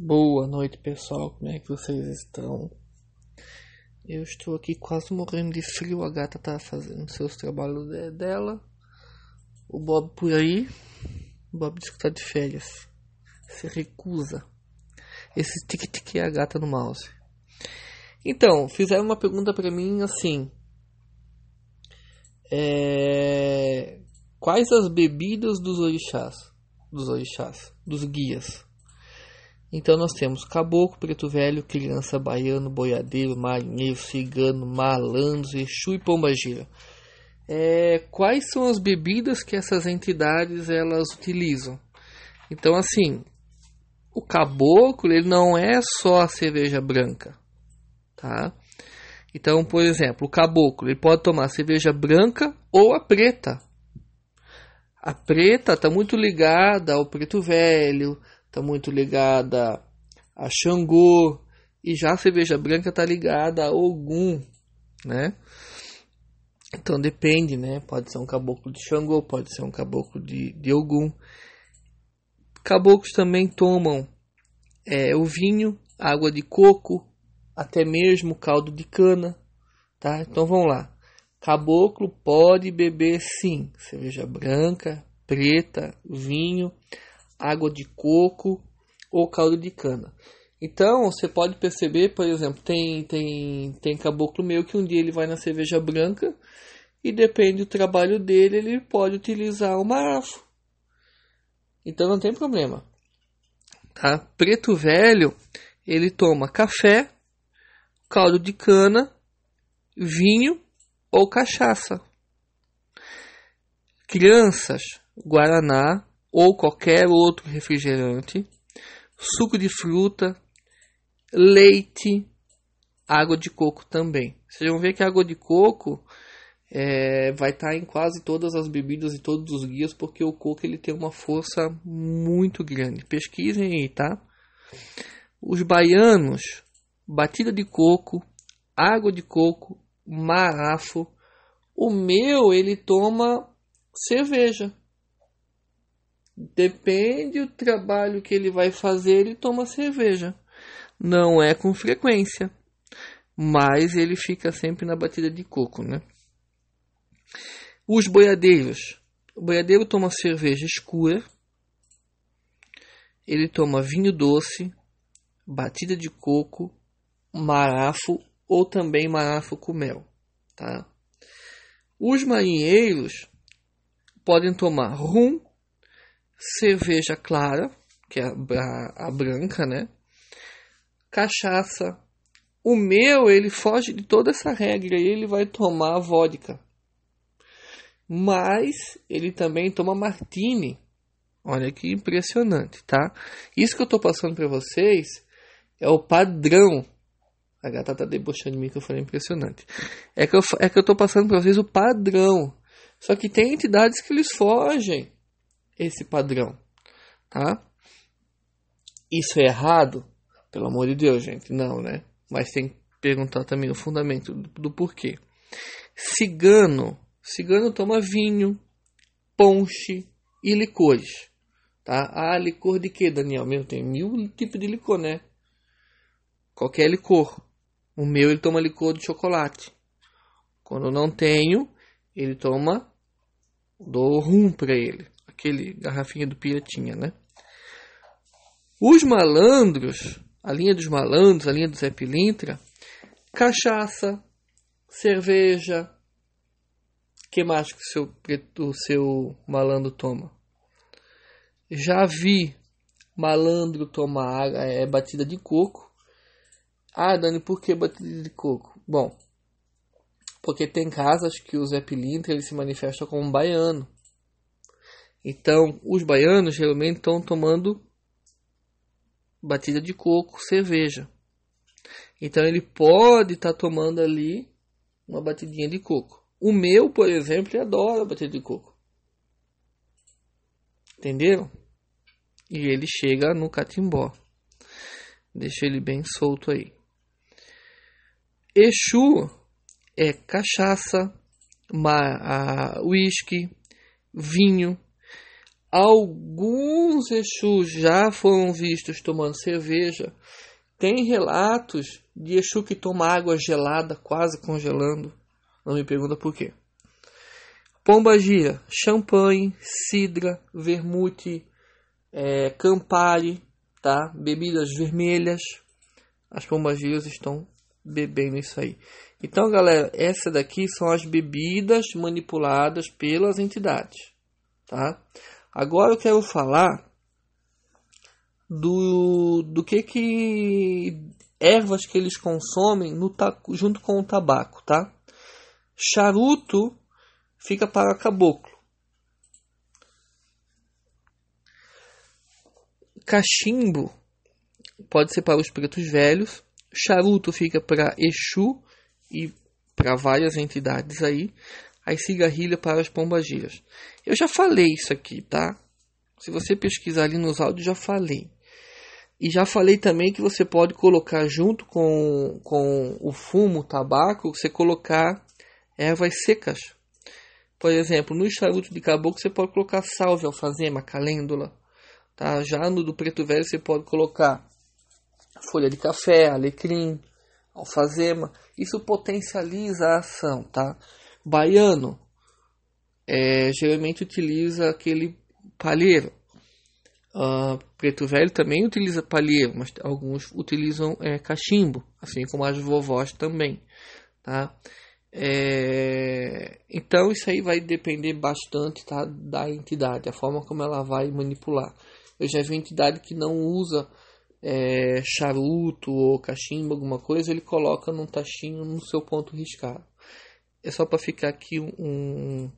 Boa noite, pessoal. Como é que vocês estão? Eu estou aqui quase morrendo de frio. A gata tá fazendo seus trabalhos de dela. O Bob por aí. O Bob diz que tá de férias. Se recusa. Esse tic-tic é a gata no mouse. Então, fizeram uma pergunta para mim assim. É... Quais as bebidas dos orixás? Dos orixás, dos guias. Então nós temos caboclo, preto velho, criança, baiano, boiadeiro, marinheiro, cigano, malandro, exu e pombagira. É, quais são as bebidas que essas entidades elas utilizam? Então assim, o caboclo ele não é só a cerveja branca, tá? Então, por exemplo, o caboclo ele pode tomar cerveja branca ou a preta. A preta está muito ligada ao preto velho, está muito ligada a Xangô e já a cerveja branca está ligada a Ogum, né? Então depende, né? Pode ser um caboclo de Xangô, pode ser um caboclo de, de Ogum. Caboclos também tomam é, o vinho, água de coco, até mesmo caldo de cana, tá? Então vamos lá. Caboclo pode beber sim, cerveja branca, preta, vinho, água de coco ou caldo de cana. Então, você pode perceber, por exemplo, tem, tem, tem caboclo meu que um dia ele vai na cerveja branca e depende do trabalho dele, ele pode utilizar o marafo. Então não tem problema. Tá? Preto velho, ele toma café, caldo de cana, vinho ou cachaça. Crianças, guaraná, ou qualquer outro refrigerante, suco de fruta, leite, água de coco também. Vocês vão ver que a água de coco é, vai estar tá em quase todas as bebidas e todos os guias, porque o coco ele tem uma força muito grande. Pesquisem aí, tá? Os baianos, batida de coco, água de coco, marafo. O meu ele toma cerveja. Depende do trabalho que ele vai fazer, ele toma cerveja. Não é com frequência, mas ele fica sempre na batida de coco, né? Os boiadeiros. O boiadeiro toma cerveja escura, ele toma vinho doce, batida de coco, marafo ou também marafo com mel, tá? Os marinheiros podem tomar rum cerveja clara, que é a, a, branca, né? Cachaça. O meu, ele foge de toda essa regra e ele vai tomar vodka. Mas ele também toma martini. Olha que impressionante, tá? Isso que eu tô passando para vocês é o padrão. A gata tá debochando de mim que eu falei impressionante. É que eu, é que eu tô passando para vocês o padrão. Só que tem entidades que eles fogem esse padrão, tá? Isso é errado? Pelo amor de Deus, gente, não, né? Mas tem que perguntar também o fundamento do, do porquê. Cigano, cigano toma vinho, ponche e licores, tá? Ah, licor de que, Daniel? Meu, tem mil tipos de licor, né? Qualquer licor. O meu ele toma licor de chocolate. Quando não tenho, ele toma dou rum para ele aquele garrafinha do Piratinha, né? Os malandros, a linha dos malandros, a linha do Zé Pilintra, cachaça, cerveja, que mais que o seu, o seu malandro toma? Já vi malandro tomar é, batida de coco. Ah, Dani, por que batida de coco? Bom, porque tem casas que o Zé Pilintra ele se manifesta como um baiano. Então, os baianos geralmente estão tomando batida de coco, cerveja. Então, ele pode estar tá tomando ali uma batidinha de coco. O meu, por exemplo, adora batida de coco. Entenderam? E ele chega no catimbó. Deixa ele bem solto aí. Exu é cachaça, uísque, vinho, alguns Exus já foram vistos tomando cerveja. Tem relatos de Exu que toma água gelada, quase congelando. Não me pergunta por quê. Pombagira, champanhe, cidra, vermute, é, campari, tá? Bebidas vermelhas. As pombagiras estão bebendo isso aí. Então, galera, essa daqui são as bebidas manipuladas pelas entidades, tá? Agora eu quero falar do, do que que ervas que eles consomem no, junto com o tabaco, tá? Charuto fica para caboclo. Cachimbo pode ser para os pretos velhos. Charuto fica para Exu e para várias entidades aí. Aí cigarrilha para as pombagiras. Eu já falei isso aqui, tá? Se você pesquisar ali nos áudios, já falei. E já falei também que você pode colocar junto com, com o fumo, o tabaco, você colocar ervas secas. Por exemplo, no charuto de caboclo você pode colocar salve, alfazema, calêndula. Tá? Já no do preto velho você pode colocar folha de café, alecrim, alfazema. Isso potencializa a ação, tá? Baiano é, geralmente utiliza aquele palheiro. Uh, preto velho também utiliza palheiro, mas alguns utilizam é, cachimbo, assim como as vovós também, tá? É, então isso aí vai depender bastante tá, da entidade, a forma como ela vai manipular. Eu já vi entidade que não usa é, charuto ou cachimbo, alguma coisa, ele coloca num tachinho no seu ponto riscado. É só para ficar aqui um,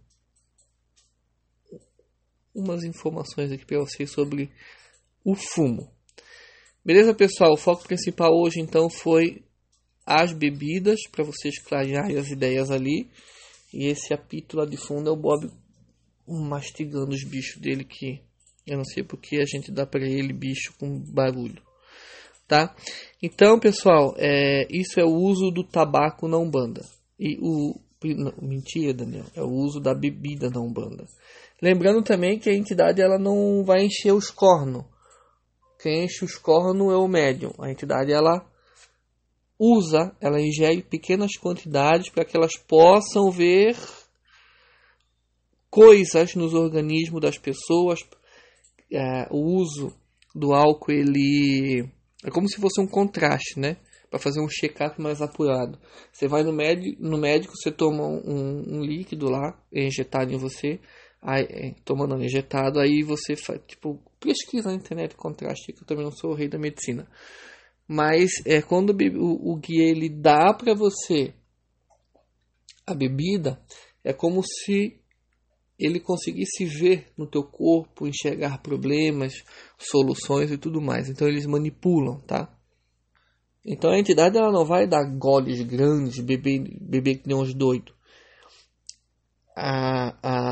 umas informações aqui para vocês sobre o fumo. Beleza, pessoal? O foco principal hoje então foi as bebidas para vocês clarearem as ideias ali. E esse apito lá de fundo é o Bob mastigando os bichos dele que eu não sei porque a gente dá para ele bicho com barulho, tá? Então, pessoal, é, isso é o uso do tabaco na Umbanda. E o mentira, Daniel, é o uso da bebida na Umbanda. Lembrando também que a entidade ela não vai encher os cornos. Quem enche os cornos é o médium. A entidade ela usa, ela ingere pequenas quantidades para que elas possam ver coisas nos organismos das pessoas. É, o uso do álcool ele é como se fosse um contraste, né? Para fazer um check-up mais apurado. Você vai no médico, no médico, você toma um, um líquido lá, injetado em você, aí, é, tomando injetado, aí você faz, tipo, pesquisa na internet contraste, que eu também não sou o rei da medicina. Mas é quando o, o guia ele dá para você a bebida, é como se ele conseguisse ver no teu corpo, enxergar problemas, soluções e tudo mais. Então eles manipulam, tá? Então a entidade ela não vai dar goles grandes, beber, beber que nem uns doidos.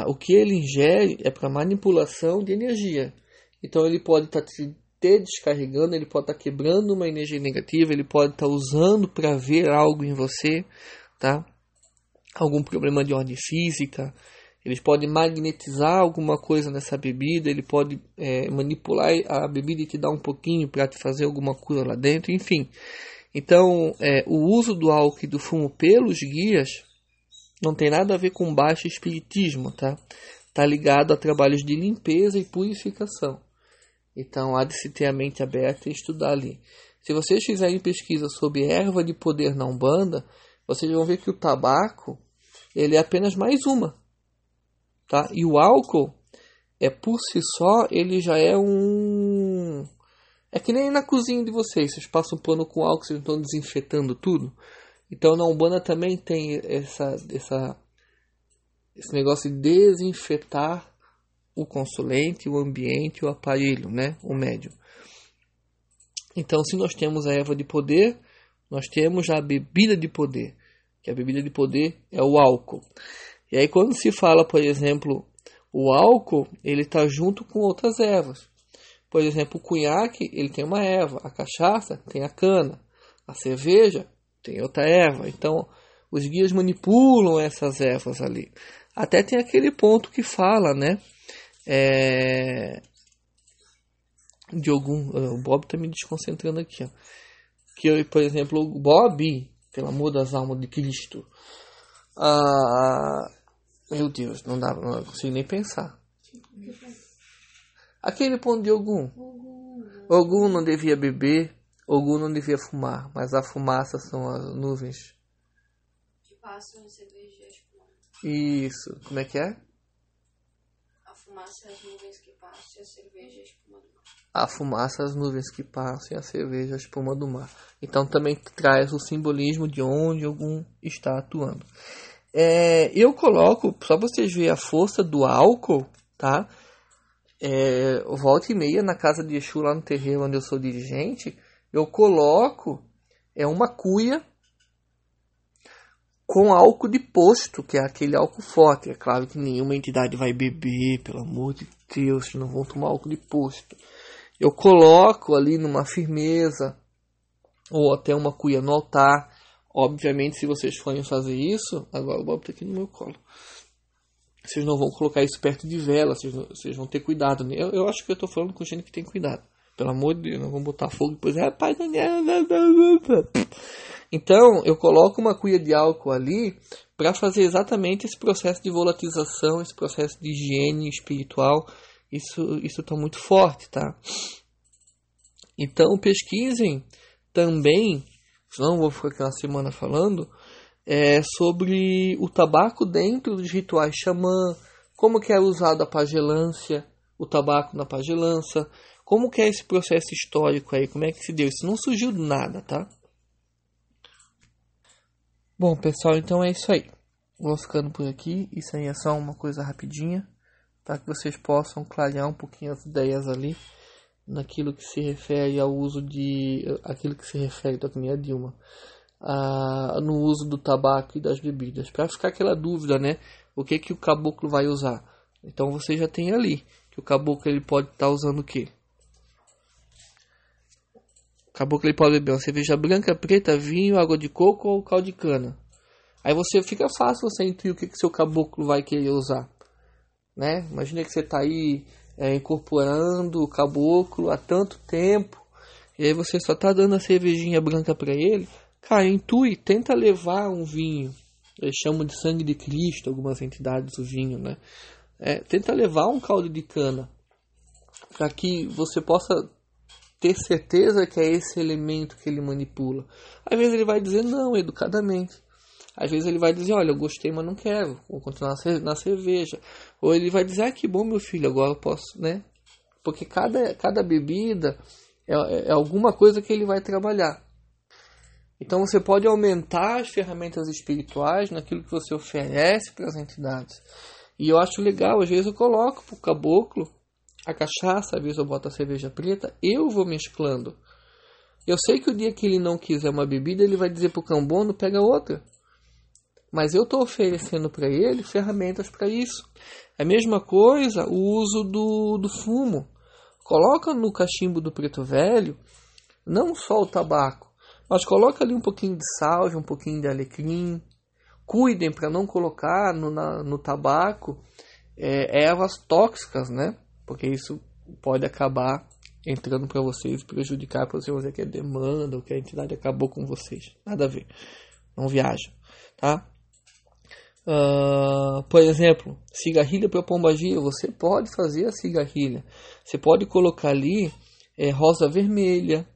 O que ele ingere é para manipulação de energia. Então ele pode estar tá te te descarregando, ele pode estar tá quebrando uma energia negativa, ele pode estar tá usando para ver algo em você, tá? Algum problema de ordem física, eles podem magnetizar alguma coisa nessa bebida, ele pode é, manipular a bebida e te dar um pouquinho para te fazer alguma cura lá dentro, enfim. Então, é, o uso do álcool e do fumo pelos guias não tem nada a ver com baixo espiritismo, tá? Tá ligado a trabalhos de limpeza e purificação. Então há de se ter a mente aberta e estudar ali. Se vocês fizerem pesquisa sobre erva de poder na Umbanda, vocês vão ver que o tabaco ele é apenas mais uma. Tá? E o álcool é por si só, ele já é um. É que nem na cozinha de vocês, vocês passam pano com álcool, vocês estão desinfetando tudo. Então na Umbanda também tem essa, essa, esse negócio de desinfetar o consulente, o ambiente, o aparelho, né? o médium. Então, se nós temos a erva de poder, nós temos a bebida de poder, que a bebida de poder é o álcool. E aí, quando se fala, por exemplo, o álcool, ele está junto com outras ervas. Por exemplo, o cunhaque, ele tem uma erva, a cachaça tem a cana, a cerveja tem outra erva. Então, os guias manipulam essas ervas ali. Até tem aquele ponto que fala, né? é, de algum. O Bob tá me desconcentrando aqui, ó. Que, por exemplo, o Bob, pelo amor das almas de Cristo. Ah, meu Deus, não dá, não consigo nem pensar. Aquele ponto de Ogum. Ogum não devia beber, Ogum não devia fumar, mas a fumaça são as nuvens. Que passam e espumante. Isso, como é que é? A fumaça é as nuvens que passam e a cerveja e a espuma do mar. A fumaça, as nuvens que passam e a cerveja, a espuma do mar. Então também traz o simbolismo de onde algum está atuando. É, eu coloco, só vocês verem a força do álcool, tá? É, volta e meia na casa de Exu, lá no terreiro onde eu sou dirigente, eu coloco é uma cuia com álcool de posto, que é aquele álcool forte. É claro que nenhuma entidade vai beber, pelo amor de Deus, não vão tomar álcool de posto. Eu coloco ali numa firmeza, ou até uma cuia no altar. Obviamente, se vocês forem fazer isso, agora o Bob tá aqui no meu colo. Vocês não vão colocar isso perto de vela, vocês, vocês vão ter cuidado. Eu, eu acho que eu tô falando com gente que tem cuidado. Pelo amor de Deus, não vão botar fogo depois. Pai, então, eu coloco uma cuia de álcool ali para fazer exatamente esse processo de volatilização, esse processo de higiene espiritual. Isso isso está muito forte, tá? Então, pesquisem também, senão vou ficar aqui uma semana falando, é, sobre o tabaco dentro dos rituais xamã, como que é usado a pagelância, o tabaco na pagelança, como que é esse processo histórico aí, como é que se deu? Isso não surgiu do nada, tá? Bom, pessoal, então é isso aí. Vou ficando por aqui. Isso aí é só uma coisa rapidinha, para que vocês possam clarear um pouquinho as ideias ali naquilo que se refere ao uso de aquilo que se refere da minha Dilma a, no uso do tabaco e das bebidas. Para ficar aquela dúvida né? O que que o caboclo vai usar? Então você já tem ali que o caboclo ele pode estar tá usando o que o caboclo ele pode beber uma cerveja branca preta vinho água de coco ou caldo de cana. Aí você fica fácil você intuir o que que seu caboclo vai querer usar né? Imagina que você está aí é, incorporando o caboclo há tanto tempo, e aí você só tá dando a cervejinha branca para ele, cara, intui, tenta levar um vinho. Eles chamam de sangue de Cristo, algumas entidades, o vinho, né? É, tenta levar um caldo de cana para que você possa ter certeza que é esse elemento que ele manipula. Às vezes ele vai dizer não, educadamente. Às vezes ele vai dizer, olha, eu gostei, mas não quero, vou continuar na cerveja. Ou ele vai dizer, ah, que bom, meu filho, agora eu posso, né? Porque cada, cada bebida é, é alguma coisa que ele vai trabalhar. Então você pode aumentar as ferramentas espirituais naquilo que você oferece para as entidades. E eu acho legal, às vezes eu coloco para o caboclo a cachaça, às vezes eu boto a cerveja preta, eu vou mesclando. Eu sei que o dia que ele não quiser uma bebida, ele vai dizer para o cambono, pega outra. Mas eu estou oferecendo para ele ferramentas para isso. É a mesma coisa o uso do, do fumo. Coloca no cachimbo do preto velho não só o tabaco, mas coloca ali um pouquinho de salve, um pouquinho de alecrim. Cuidem para não colocar no, na, no tabaco é, ervas tóxicas, né? Porque isso pode acabar entrando para vocês, prejudicar para você que é demanda, ou que a entidade acabou com vocês. Nada a ver. Não viaja, tá? Uh, por exemplo, cigarrilha para pombagira, você pode fazer a cigarrilha. Você pode colocar ali é, rosa vermelha,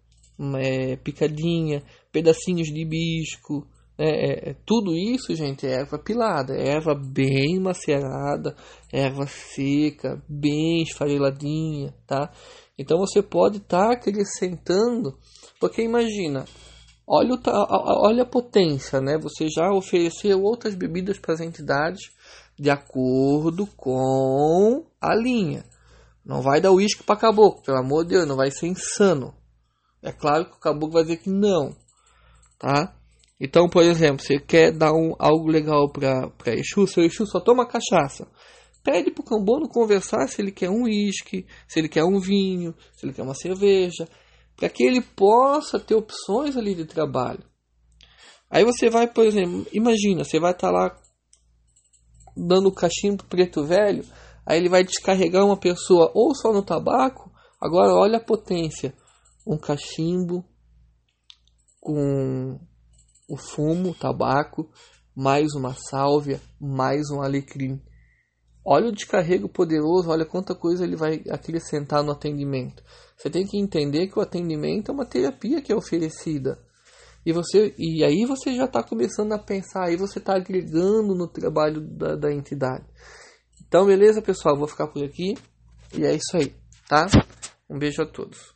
é, picadinha, pedacinhos de hibisco. É, é, tudo isso, gente, é erva pilada, é erva bem macerada, erva seca, bem esfareladinha, tá? Então você pode estar tá acrescentando, porque imagina, Olha, o, olha a potência, né? Você já ofereceu outras bebidas para as entidades de acordo com a linha. Não vai dar uísque para caboclo, pelo amor de Deus, não vai ser insano. É claro que o caboclo vai dizer que não, tá? Então, por exemplo, você quer dar um, algo legal para Exu, seu Exu só toma cachaça. Pede para o cambono conversar se ele quer um uísque, se ele quer um vinho, se ele quer uma cerveja para que ele possa ter opções ali de trabalho. Aí você vai, por exemplo, imagina, você vai estar tá lá dando cachimbo preto velho, Aí ele vai descarregar uma pessoa ou só no tabaco. Agora olha a potência. Um cachimbo com o fumo, o tabaco, mais uma sálvia, mais um alecrim. Olha o descarrego poderoso, olha quanta coisa ele vai acrescentar no atendimento. Você tem que entender que o atendimento é uma terapia que é oferecida. E, você, e aí você já está começando a pensar, aí você está agregando no trabalho da, da entidade. Então, beleza, pessoal? Vou ficar por aqui. E é isso aí, tá? Um beijo a todos.